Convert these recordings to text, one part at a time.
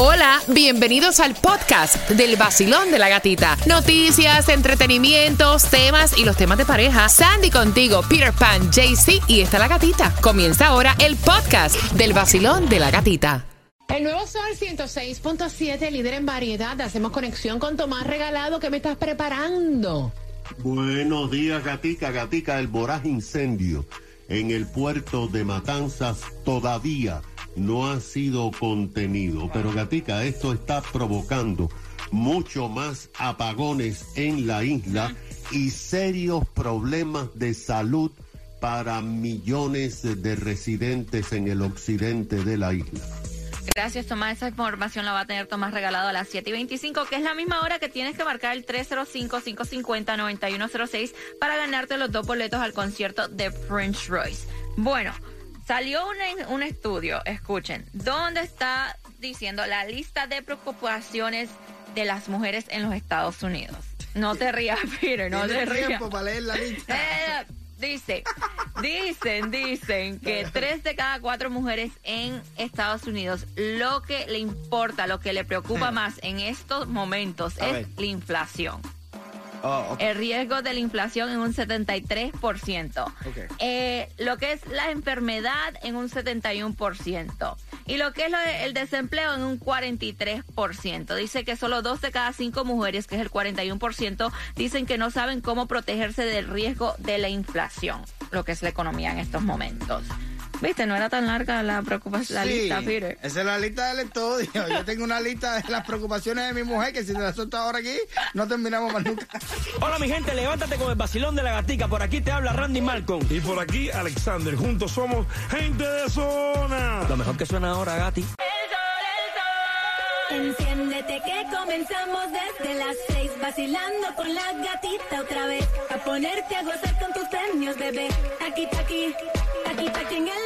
Hola, bienvenidos al podcast del vacilón de la gatita. Noticias, entretenimientos, temas y los temas de pareja. Sandy contigo, Peter Pan, JC y está la gatita. Comienza ahora el podcast del vacilón de la gatita. El nuevo Sol 106.7, líder en variedad. Hacemos conexión con Tomás Regalado. ¿Qué me estás preparando? Buenos días, Gatica. Gatica, el voraz incendio en el puerto de Matanzas todavía no ha sido contenido. Pero, Gatica, esto está provocando mucho más apagones en la isla y serios problemas de salud para millones de residentes en el occidente de la isla. Gracias, Tomás. Esa información la va a tener Tomás regalado a las 7 y 25, que es la misma hora que tienes que marcar el 305-550-9106 para ganarte los dos boletos al concierto de Prince Royce. Bueno, salió un, un estudio, escuchen, donde está diciendo la lista de preocupaciones de las mujeres en los Estados Unidos. No te rías, Peter, no te rías. tiempo para leer la lista. Eh, dice, dicen, dicen que tres de cada cuatro mujeres en Estados Unidos lo que le importa, lo que le preocupa más en estos momentos A es ver. la inflación. Oh. El riesgo de la inflación en un 73%. Ok. Eh, lo que es la enfermedad en un 71%. Y lo que es lo el desempleo en un 43%. Dice que solo dos de cada cinco mujeres, que es el 41%, dicen que no saben cómo protegerse del riesgo de la inflación, lo que es la economía en estos momentos. Viste, no era tan larga la preocupación, la Sí, lista, Peter. Esa es la lista del estudio. Yo tengo una lista de las preocupaciones de mi mujer que si te la suelto ahora aquí, no terminamos más nunca. Hola mi gente, levántate con el vacilón de la gatica. Por aquí te habla Randy Malcolm. Y por aquí, Alexander. Juntos somos gente de zona. Lo mejor que suena ahora, Gati. Enciéndete que comenzamos desde las seis vacilando con la gatita otra vez a ponerte a gozar con tus premios bebé aquí aquí aquí aquí en el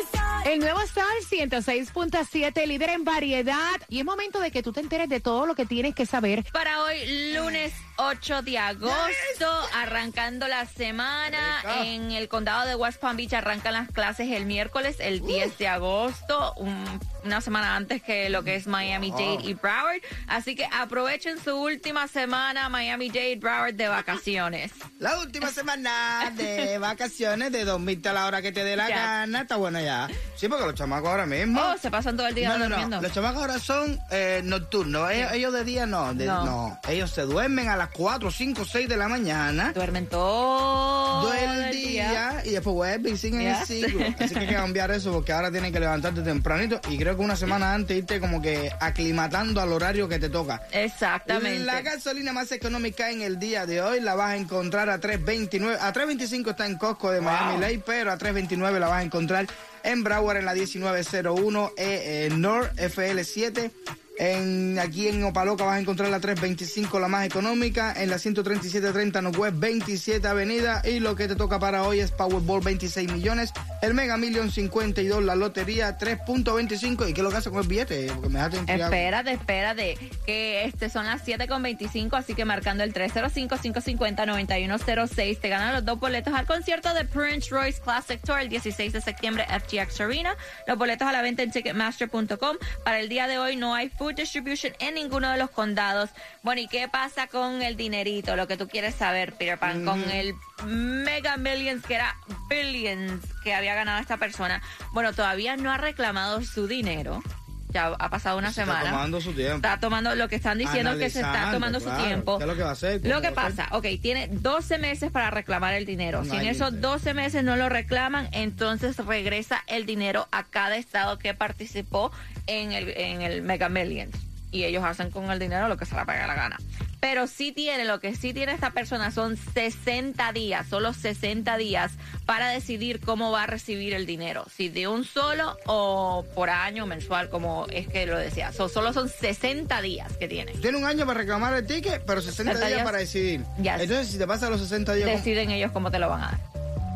El nuevo Sol 106.7, líder en variedad. Y es momento de que tú te enteres de todo lo que tienes que saber. Para hoy, lunes 8 de agosto, arrancando la semana. En el condado de West Palm Beach arrancan las clases el miércoles, el 10 de agosto, un- una semana antes que lo que es Miami Dade y Broward. Así que aprovechen su última semana Miami Dade Broward de vacaciones. La última semana de vacaciones, de dormirte a la hora que te dé la Ya. gana, está bueno ya. Sí, porque los chamacos ahora mismo. Oh, se pasan todo el día no, no, durmiendo. no. Los chamacos ahora son eh, nocturnos. Ellos, ellos de día no, de- No. Ellos se duermen a las 4, 5, 6 de la mañana. Duermen todo todo el el día, y después vuelven y siguen Ya. el ciclo. Así que hay que cambiar eso porque ahora tienes que levantarte tempranito y creo que una semana antes irte como que aclimatando al horario que te toca. Exactamente. La gasolina más económica en el día de hoy la vas a encontrar a 3.29. A 3.25 está en Costco de Miami Lake, pero a 3.29 la vas a encontrar en Broward en la 1901 eh, eh, North FL7. En, aquí en Opaloca vas a encontrar la 325, la más económica. En la 13730 Northwest 27 Avenida. Y lo que te toca para hoy es Powerball 26 millones. El Mega Million 52, la lotería 3.25. ¿Y qué lo que hace con el billete? Porque me dejaste. Espérate, espérate, que este son las 7.25, así que marcando el 305-550-9106, te ganan los dos boletos al concierto de Prince Royce Classic Tour el 16 de septiembre FTX Arena. Los boletos a la venta en Ticketmaster.com. Para el día de hoy no hay food distribution en ninguno de los condados. Bueno, ¿y qué pasa con el dinerito? Lo que tú quieres saber, Peter Pan, con el Mega Millions, que era Billions, que había ganado esta persona. Bueno, todavía no ha reclamado su dinero. Ya ha pasado una Se está semana. tomando su tiempo. Está tomando, lo que están diciendo es que se está tomando claro. su tiempo. ¿Qué es lo que va a hacer? ¿Cómo Lo que va a hacer? pasa, ok, tiene 12 meses para reclamar el dinero. No si en esos límite. 12 meses no lo reclaman, entonces regresa el dinero a cada estado que participó en el, en el Mega Millions. Y ellos hacen con el dinero lo que se les paga la gana. Pero sí tiene, lo que sí tiene esta persona son 60 días, solo 60 días para decidir cómo va a recibir el dinero. Si de un solo o por año, mensual, como es que lo decía. So, solo son 60 días que tiene. Tiene un año para reclamar el ticket, pero 60 días, 60 días. para decidir. Yes. Entonces, si te pasa los 60 días... ¿cómo? Deciden ellos cómo te lo van a dar.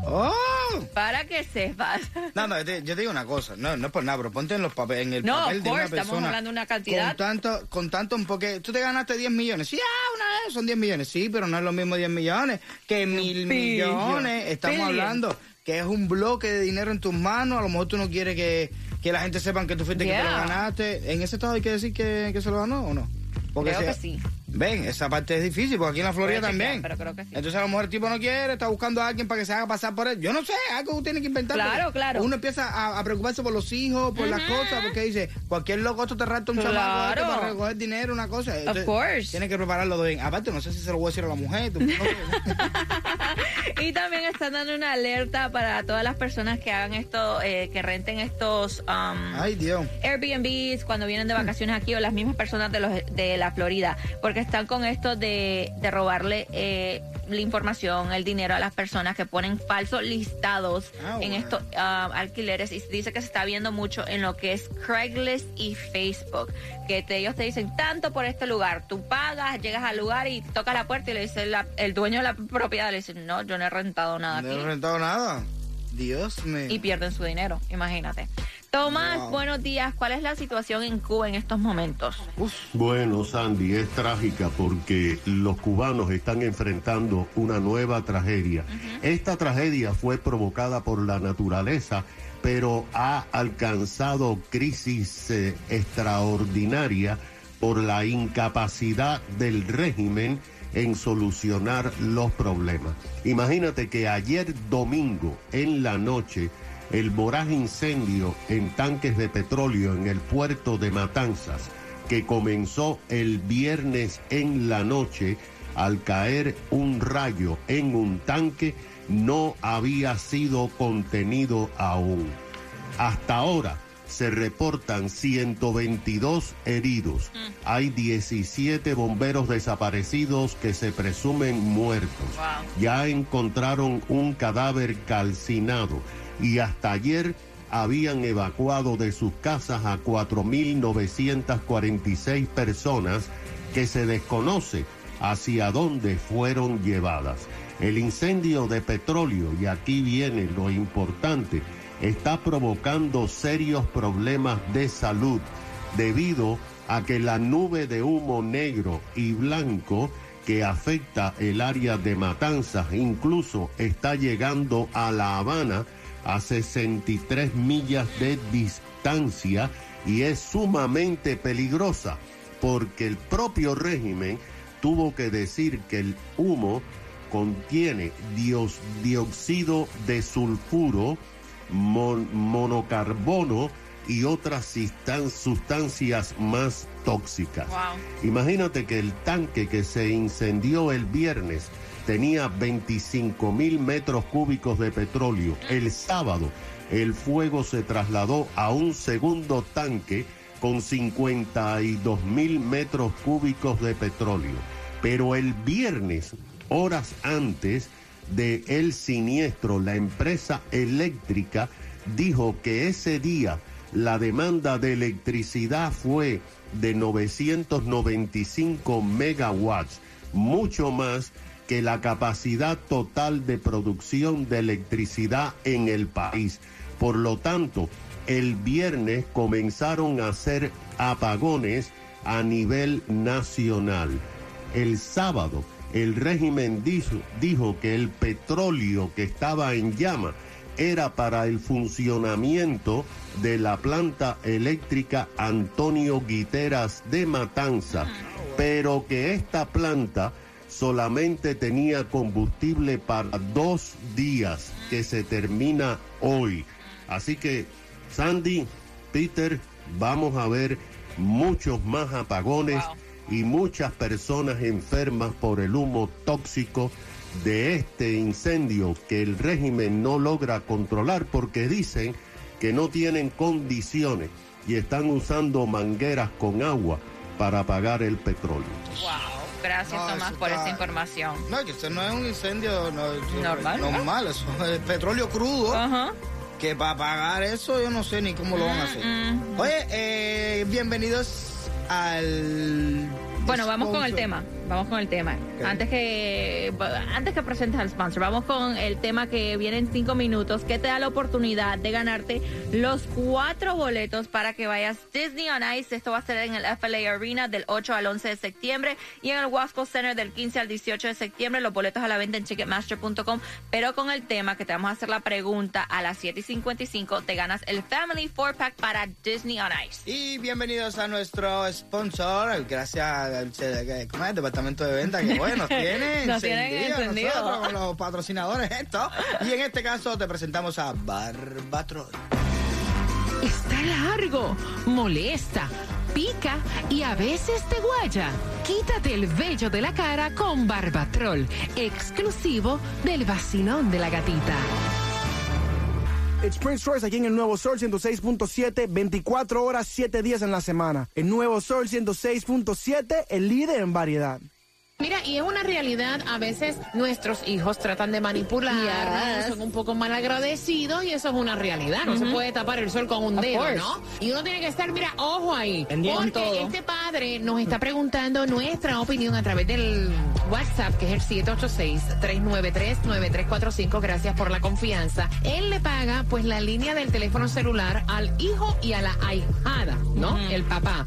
¡Oh! Para que sepas. No, no, yo te, digo una cosa, no, no es por nada, pero ponte en los papeles, en el No, papel de una course, estamos persona. hablando de una cantidad. Con tanto, con tanto, porque tú te ganaste 10 millones. Sí, ah, una vez son 10 millones. Sí, pero no es lo mismo 10 millones que mil millones. Estamos Billion. hablando que es un bloque de dinero en tus manos. A lo mejor tú no quieres que, que la gente sepan que tú fuiste que te lo Yeah. ganaste. ¿En ese estado hay que decir que, que se lo ganó o no? Porque Creo que sí. Ven, esa parte es difícil, porque aquí en la Florida también. pero creo que sí. Entonces a lo mejor el tipo no quiere, está buscando a alguien para que se haga pasar por él. Yo no sé, algo tiene que inventar. Claro, claro. Uno empieza a, a preocuparse por los hijos, por las cosas, porque dice, cualquier loco esto te rapta un Claro. chamaco este para recoger dinero, una cosa. Entonces, course. Tiene que prepararlo bien. Aparte, no sé si se lo voy a decir a la mujer. tú- no sé. Y también están dando una alerta para todas las personas que hagan esto, eh, que renten estos um, Ay, Dios. Airbnbs cuando vienen de vacaciones aquí o las mismas personas de, los, de la Florida, porque están con esto de, de robarle eh, la información, el dinero a las personas que ponen falsos listados Ah, en estos ah, alquileres y dice que se está viendo mucho en lo que es Craigslist y Facebook, que te- ellos te dicen tanto por este lugar, tú pagas, llegas al lugar y tocas la puerta y le dice la- el dueño de la propiedad, le dice, no, yo no he rentado nada No aquí he rentado nada. Dios mío. y pierden su dinero, imagínate. Tomás, Wow. buenos días. ¿Cuál es la situación en Cuba en estos momentos? Bueno, Sandy, es trágica porque los cubanos están enfrentando una nueva tragedia. Esta tragedia fue provocada por la naturaleza, pero ha alcanzado crisis eh, extraordinaria por la incapacidad del régimen en solucionar los problemas. Imagínate que ayer domingo en la noche el voraz incendio en tanques de petróleo en el puerto de Matanzas, que comenzó el viernes en la noche al caer un rayo en un tanque, no había sido contenido aún. Hasta ahora se reportan 122 heridos. Hay 17 bomberos desaparecidos que se presumen muertos. Ya encontraron un cadáver calcinado y hasta ayer habían evacuado de sus casas a 4.946 personas que se desconoce hacia dónde fueron llevadas. El incendio de petróleo, y aquí viene lo importante, está provocando serios problemas de salud debido a que la nube de humo negro y blanco que afecta el área de Matanzas incluso está llegando a La Habana a 63 millas de distancia y es sumamente peligrosa porque el propio régimen tuvo que decir que el humo contiene dios- dióxido de sulfuro, mon- monocarbono y otras sustancias más tóxicas. Imagínate que el tanque que se incendió el viernes tenía 25 mil metros cúbicos de petróleo. El sábado el fuego se trasladó a un segundo tanque con 52 mil metros cúbicos de petróleo. Pero el viernes, horas antes de el siniestro, la empresa eléctrica dijo que ese día la demanda de electricidad fue de 995 megawatts, mucho más que la capacidad total de producción de electricidad en el país. Por lo tanto, el viernes comenzaron a hacer apagones a nivel nacional. El sábado, el régimen dijo, dijo que el petróleo que estaba en llama era para el funcionamiento de la planta eléctrica Antonio Guiteras de Matanza, pero que esta planta solamente tenía combustible para dos días, que se termina hoy. Así que, Sandy, Peter, vamos a ver muchos más apagones y muchas personas enfermas por el humo tóxico de este incendio que el régimen no logra controlar porque dicen que no tienen condiciones y están usando mangueras con agua para apagar el petróleo. Wow. Gracias, No, Tomás, eso por está- esa información. No, que esto no es un incendio no, eso- Normal, ¿no? normal, eso es petróleo crudo. Ajá. Que para pagar eso yo no sé ni cómo lo van a hacer. Mm, Oye, eh, bienvenidos al... Bueno, vamos con el tema. Vamos con el tema. Antes que antes que presentes al sponsor, vamos con el tema que viene en cinco minutos, que te da la oportunidad de ganarte los cuatro boletos para que vayas Disney on Ice. Esto va a ser en el FLA Arena del 8 al 11 de septiembre y en el Wasco Center del 15 al 18 de septiembre. Los boletos a la venta en Ticketmaster.com. Pero con el tema que te vamos a hacer la pregunta a las 7 y 55, te ganas el Family 4 Pack para Disney on Ice. Y bienvenidos a nuestro sponsor, gracias ¿cómo es? Departamento de venta que bueno, Nos tienen encendido encendido. nosotros con los patrocinadores esto. Y en este caso te presentamos a Barbatron. Está largo, molesta, pica y a veces te guaya. Quítate el vello de la cara con Barbatrol, exclusivo del vacilón de la gatita. Prince Royce aquí en el Nuevo Sol 106.7, 24 horas, 7 días en la semana. El Nuevo Sol 106.7, el líder en variedad. Mira, y es una realidad, a veces nuestros hijos tratan de manipular, Yes. son un poco mal agradecidos y eso es una realidad, no se puede tapar el sol con un Of dedo, course. ¿no? Y uno tiene que estar, mira, ojo ahí, Pendiente. porque todo. este padre nos está preguntando nuestra opinión a través del WhatsApp, que es el 786-393-9345, gracias por la confianza. Él le paga pues la línea del teléfono celular al hijo y a la ahijada, ¿no? El papá.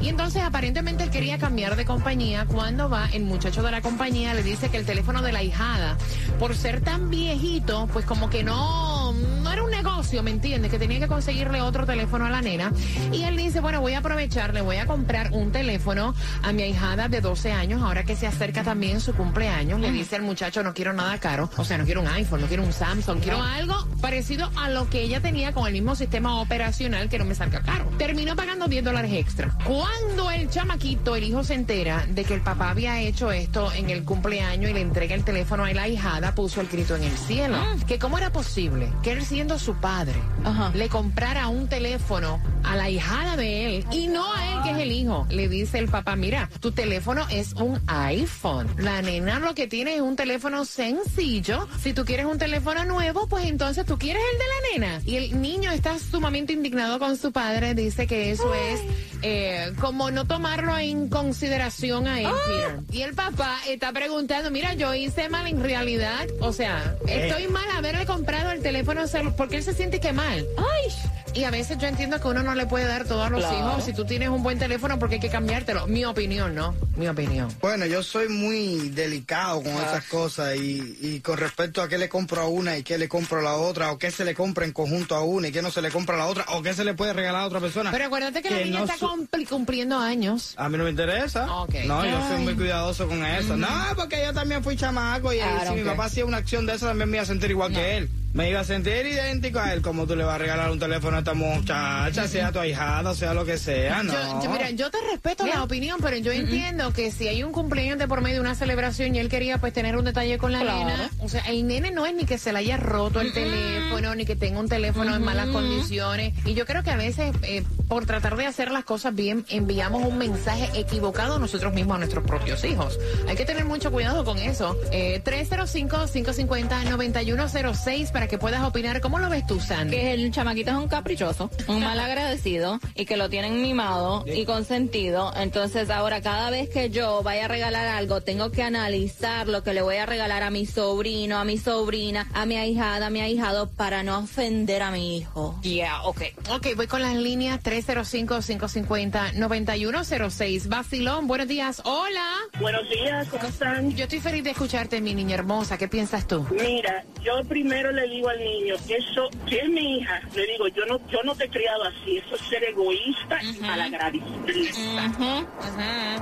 Y entonces aparentemente él quería cambiar de compañía cuando va el muchacho de la compañía le dice que el teléfono de la hijada, por ser tan viejito, pues como que no, no era un negocio, ¿me entiendes? Que tenía que conseguirle otro teléfono a la nena. Y él dice, bueno, voy a aprovechar, le voy a comprar un teléfono a mi ahijada de 12 años, ahora que se acerca también su cumpleaños. Le dice al muchacho, no quiero nada caro, o sea, no quiero un iPhone, no quiero un Samsung, quiero algo parecido a lo que ella tenía con el mismo sistema operacional que no me salga caro. Terminó pagando 10 dólares extra. Cuando el chamaquito, el hijo se entera de que el papá había hecho esto en el cumpleaños y le entrega el teléfono a la hijada, puso el grito en el cielo. Que cómo era posible que él siendo su padre Ajá. le comprara un teléfono a la hijada de él y no a él que es el hijo. Le dice el papá, mira, tu teléfono es un iPhone. La nena lo que tiene es un teléfono sencillo. Si tú quieres un teléfono nuevo, pues entonces tú quieres el de la nena. Y el niño está sumamente indignado con su padre. Dice que eso es eh, como no tomarlo en consideración a él, Peter. Y el papá está preguntando, mira, yo hice mal en realidad. O sea, estoy mal haberle comprado el teléfono porque él se siente que mal. Ay, Y a veces yo entiendo que uno no le puede dar todo a los Claro. hijos. Si tú tienes un buen teléfono, porque hay que cambiártelo. Mi opinión, ¿no? Mi opinión. Bueno, yo soy muy delicado con esas cosas y, y con respecto a qué le compro a una y qué le compro a la otra, o qué se le compra en conjunto a una y qué no se le compra a la otra, o qué se le puede regalar a otra persona. Pero acuérdate que, la niña no está cumpli- cumpliendo años. A mí no me interesa. No, yo soy muy cuidadoso con eso. No, porque yo también fui chamaco y si mi papá hacía una acción de esa también me iba a sentir igual que él. Me iba a sentir idéntico a él, como tú le vas a regalar un teléfono a esta muchacha, sea tu ahijada, sea lo que sea, no. Yo, yo- mira, yo te respeto la opinión, pero yo entiendo que si hay un cumpleaños de por medio de una celebración y él quería pues tener un detalle con la Claro. nena, o sea, el nene no es ni que se le haya roto el teléfono, ni que tenga un teléfono en malas condiciones. Y yo creo que a veces, eh, por tratar de hacer las cosas bien, enviamos un mensaje equivocado nosotros mismos a nuestros propios hijos. Hay que tener mucho cuidado con eso. Eh, 305-550-9106 para que puedas opinar. ¿Cómo lo ves tú, Sandy? que el chamaquito es un caprichoso, un mal agradecido y que lo tienen mimado y consentido. Entonces ahora cada vez que yo vaya a regalar algo, tengo que analizar lo que le voy a regalar a mi sobrino, a mi sobrina, a mi ahijada, a mi ahijado para no ofender a mi hijo. Yeah, ok. Ok, voy con las líneas 305-550-9106. Basilón, buenos días. Hola. Buenos días, ¿cómo están? Yo estoy feliz de escucharte, mi niña hermosa. ¿Qué piensas tú? Mira, yo primero le digo al niño que eso, si es mi hija, le digo, yo no, yo no te he criado así, eso es ser egoísta y malagradecida.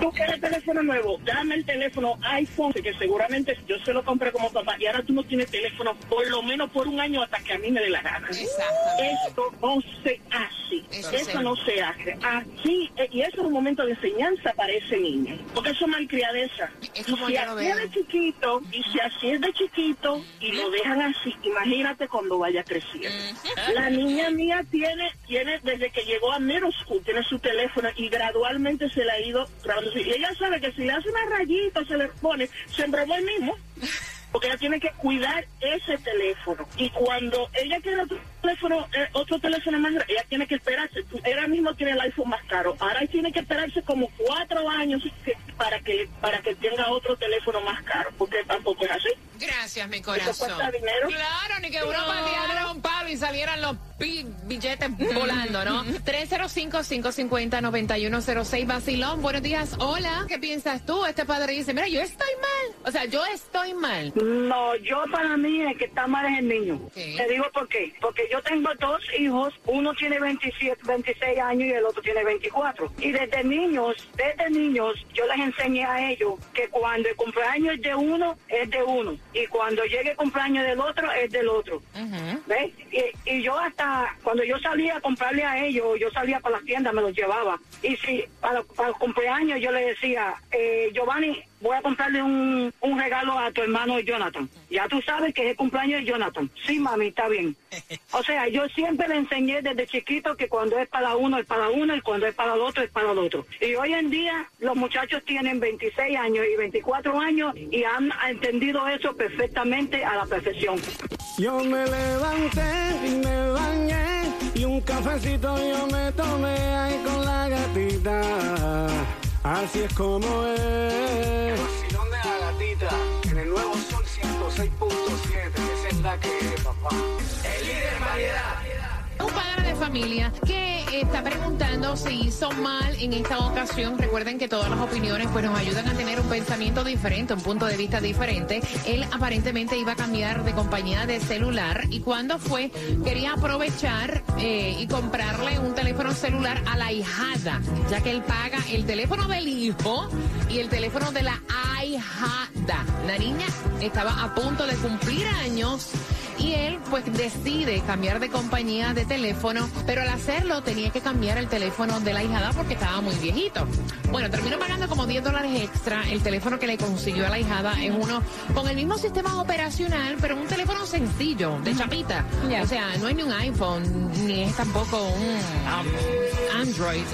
Tú quieres teléfono nuevo, dame el teléfono iPhone, que seguramente yo se lo compré como papá, y ahora tú no tienes teléfono por lo menos por un año hasta que a mí me dé la gana. Esto no se hace, Eso no se hace. Así, eh, y eso es un momento de enseñanza para ese niño, porque eso es malcriadeza. Es Y como si así es de chiquito, y si así es de chiquito, y lo dejan así, imagínate cuando vaya creciendo. La niña mía tiene, tiene desde que llegó a middle school, tiene su teléfono y gradualmente se le ha ido grabando. Y ella sabe que si le hace una rayita, se le pone, se embromó el mismo. Porque ella tiene que cuidar ese teléfono. Y cuando ella quiere teléfono, eh, otro teléfono más, ella tiene que esperarse. Ella mismo tiene el iPhone más caro. Ahora tiene que esperarse como cuatro años que- para que para que tenga otro teléfono más caro, porque tampoco es así. Gracias, mi Eso corazón. cuesta dinero. Claro, ni que uno pateara un palo y salieran los billetes volando, ¿no? 305-550-9106, Basilón, buenos días. Hola, ¿qué piensas tú? Este padre dice, mira, yo estoy mal. O sea, yo estoy mal. No, yo para mí el que está mal es el niño. Te digo por qué. Porque yo tengo dos hijos, uno tiene 27, 26 años y el otro tiene 24. Y desde niños, desde niños, yo les enseñé a ellos que cuando el cumpleaños es de uno, es de uno. Y cuando llegue el cumpleaños del otro, es del otro. ¿Ves? Y, y yo hasta, cuando yo salía a comprarle a ellos, yo salía para las tiendas, me los llevaba. Y si para, para el cumpleaños yo le decía, eh, Giovanni, voy a comprarle un, un regalo a tu hermano Jonathan. Ya tú sabes que es el cumpleaños de Jonathan. Sí, mami, está bien. O sea, yo siempre le enseñé desde chiquito que cuando es para uno es para uno y cuando es para el otro es para el otro. Y hoy en día los muchachos tienen 26 años y 24 años y han entendido eso perfectamente a la perfección. Yo me levanté y me bañé y un cafecito yo me tomé ahí con la gatita. Así es como es. Vacilón de la gatita en el nuevo Sol 106.7. Esa es la que es, papá. El líder variedad. Un padre de familia que está preguntando si hizo mal en esta ocasión. Recuerden que todas las opiniones pues nos ayudan a tener un pensamiento diferente, un punto de vista diferente. Él aparentemente iba a cambiar de compañía de celular y cuando fue quería aprovechar eh, y comprarle un teléfono celular a la hijada, ya que él paga el teléfono del hijo y el teléfono de la ahijada. La niña estaba a punto de cumplir años y él pues decide cambiar de compañía de teléfono, pero al hacerlo tenía que cambiar el teléfono de la hijada porque estaba muy viejito. Bueno, terminó pagando como 10 dólares extra. El teléfono que le consiguió a la hijada es uno con el mismo sistema operacional, pero un teléfono sencillo, de chapita. O sea, no es ni un iPhone, ni es tampoco un um, Android.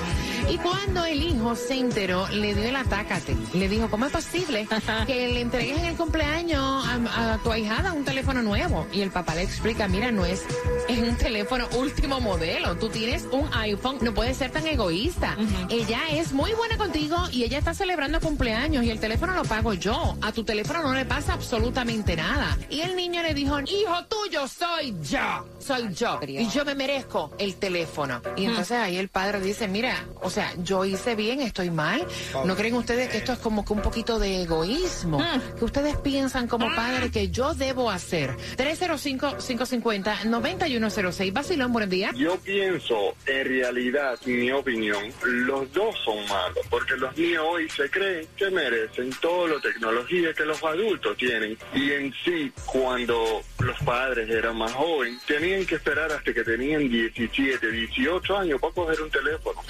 Y cuando el hijo se enteró, le dio el atácate. Le dijo, ¿cómo es posible que le entregues en el cumpleaños a, a tu ahijada un teléfono nuevo? Y el papá le explica, mira, no es, es un teléfono último modelo. Tú tienes un iPhone, no puedes ser tan egoísta. Ella es muy buena contigo y ella está celebrando cumpleaños y el teléfono lo pago yo. A tu teléfono no le pasa absolutamente nada. Y el niño le dijo, hijo tuyo soy yo. Soy yo. Y yo me merezco el teléfono. Y entonces ahí el padre dice, mira, o sea, yo hice bien, estoy mal. ¿No creen ustedes que esto es como que un poquito de egoísmo? Que ustedes piensan como padre que yo debo hacer. 305-550-9106. Basilón, buenos días. Yo pienso, en realidad, mi opinión, los dos son malos, porque los niños hoy se creen que merecen toda la tecnología que los adultos tienen. Y en sí, cuando los padres eran más jóvenes, tenían que esperar hasta que tenían 17, 18 años para coger un teléfono.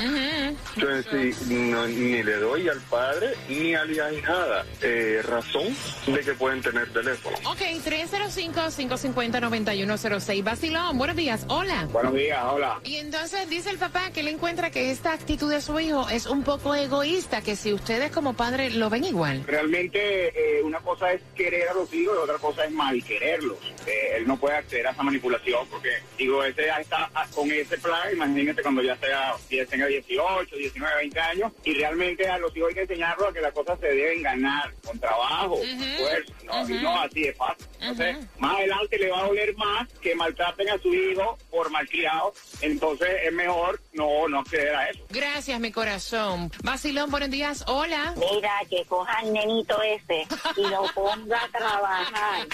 Entonces, sí, no, ni le doy al padre ni a la hijada eh, razón de que pueden tener teléfono. Ok, 305-550-9106. Basilón, buenos días. Hola. Buenos días, hola. Y entonces dice el papá que le encuentra que esta actitud de su hijo es un poco egoísta, que si ustedes como padre lo ven igual. Realmente eh, una cosa es querer a los hijos y otra cosa es mal quererlos. Eh, él no puede acceder a esa manipulación porque, digo, ese ya está con ese plan, imagínate cuando ya sea, ya tenga 18, 19, 20 años, y realmente a los hijos hay que enseñarlos a que las cosas se deben ganar con trabajo, esfuerzo, ¿no? y no así de fácil. Entonces, más adelante le va a doler más que maltraten a su hijo por malcriado, entonces es mejor no, no acceder a eso. Gracias, mi corazón. Basilón, buenos días. Hola. Mira, que coja al nenito ese y lo ponga a trabajar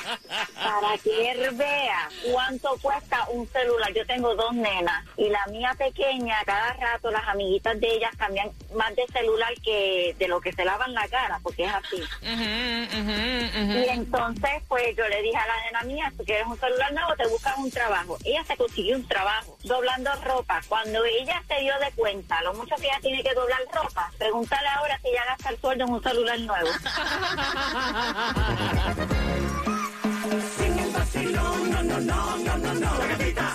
para que él vea cuánto cuesta un celular. Yo tengo dos nenas y la mía pequeña, cada rato las amiguitas de ellas cambian más de celular que de lo que se lavan la cara, porque es así. Y entonces, pues yo le dije a la nena mía, si quieres un celular nuevo, te buscas un trabajo. Ella se consiguió un trabajo doblando ropa. Cuando ella se dio de cuenta lo mucho que ella tiene que doblar ropa, pregúntale ahora si ella gasta el sueldo en un celular nuevo. Sin el vacilón, no, no, no, no, no, no.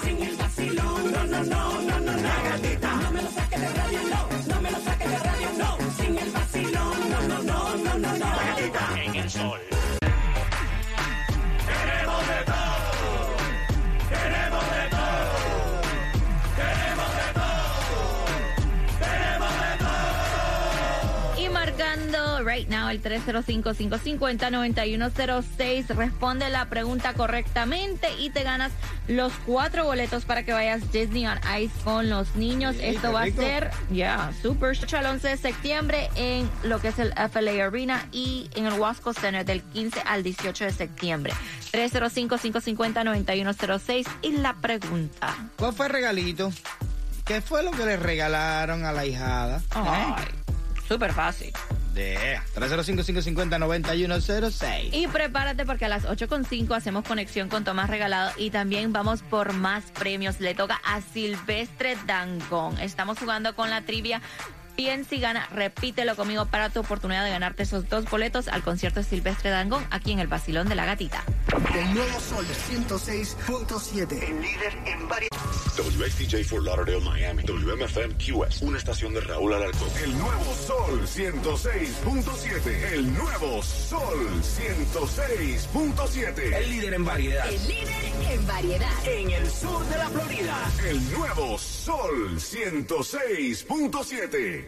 Marcando right now el 305-550-9106. Responde la pregunta correctamente y te ganas los cuatro boletos para que vayas Disney on Ice con los niños. Sí, Esto va rico. a ser, ya, super show el 11 de septiembre en lo que es el FLA Arena y en el Wasco Center del 15 al 18 de septiembre. 305-550-9106. Y la pregunta. ¿Cuál fue el regalito? ¿Qué fue lo que le regalaron a la hijada? Ay, súper fácil. Yeah. 305-550-9106. Y prepárate porque a las 8.5 hacemos conexión con Tomás Regalado y también vamos por más premios. Le toca a Silvestre Dangón. Estamos jugando con la trivia. Piensa y gana, repítelo conmigo para tu oportunidad de ganarte esos dos boletos al concierto de Silvestre Dangón aquí en el Basilón de la Gatita. El nuevo Sol 106.7. El líder en variedad. WXTJ for Lauderdale, Miami. WMFM QS. Una estación de Raúl Alarcón. El nuevo Sol 106.7. El nuevo Sol 106.7. El líder en variedad. El líder en variedad. En el sur de la Florida. El nuevo Sol 106.7.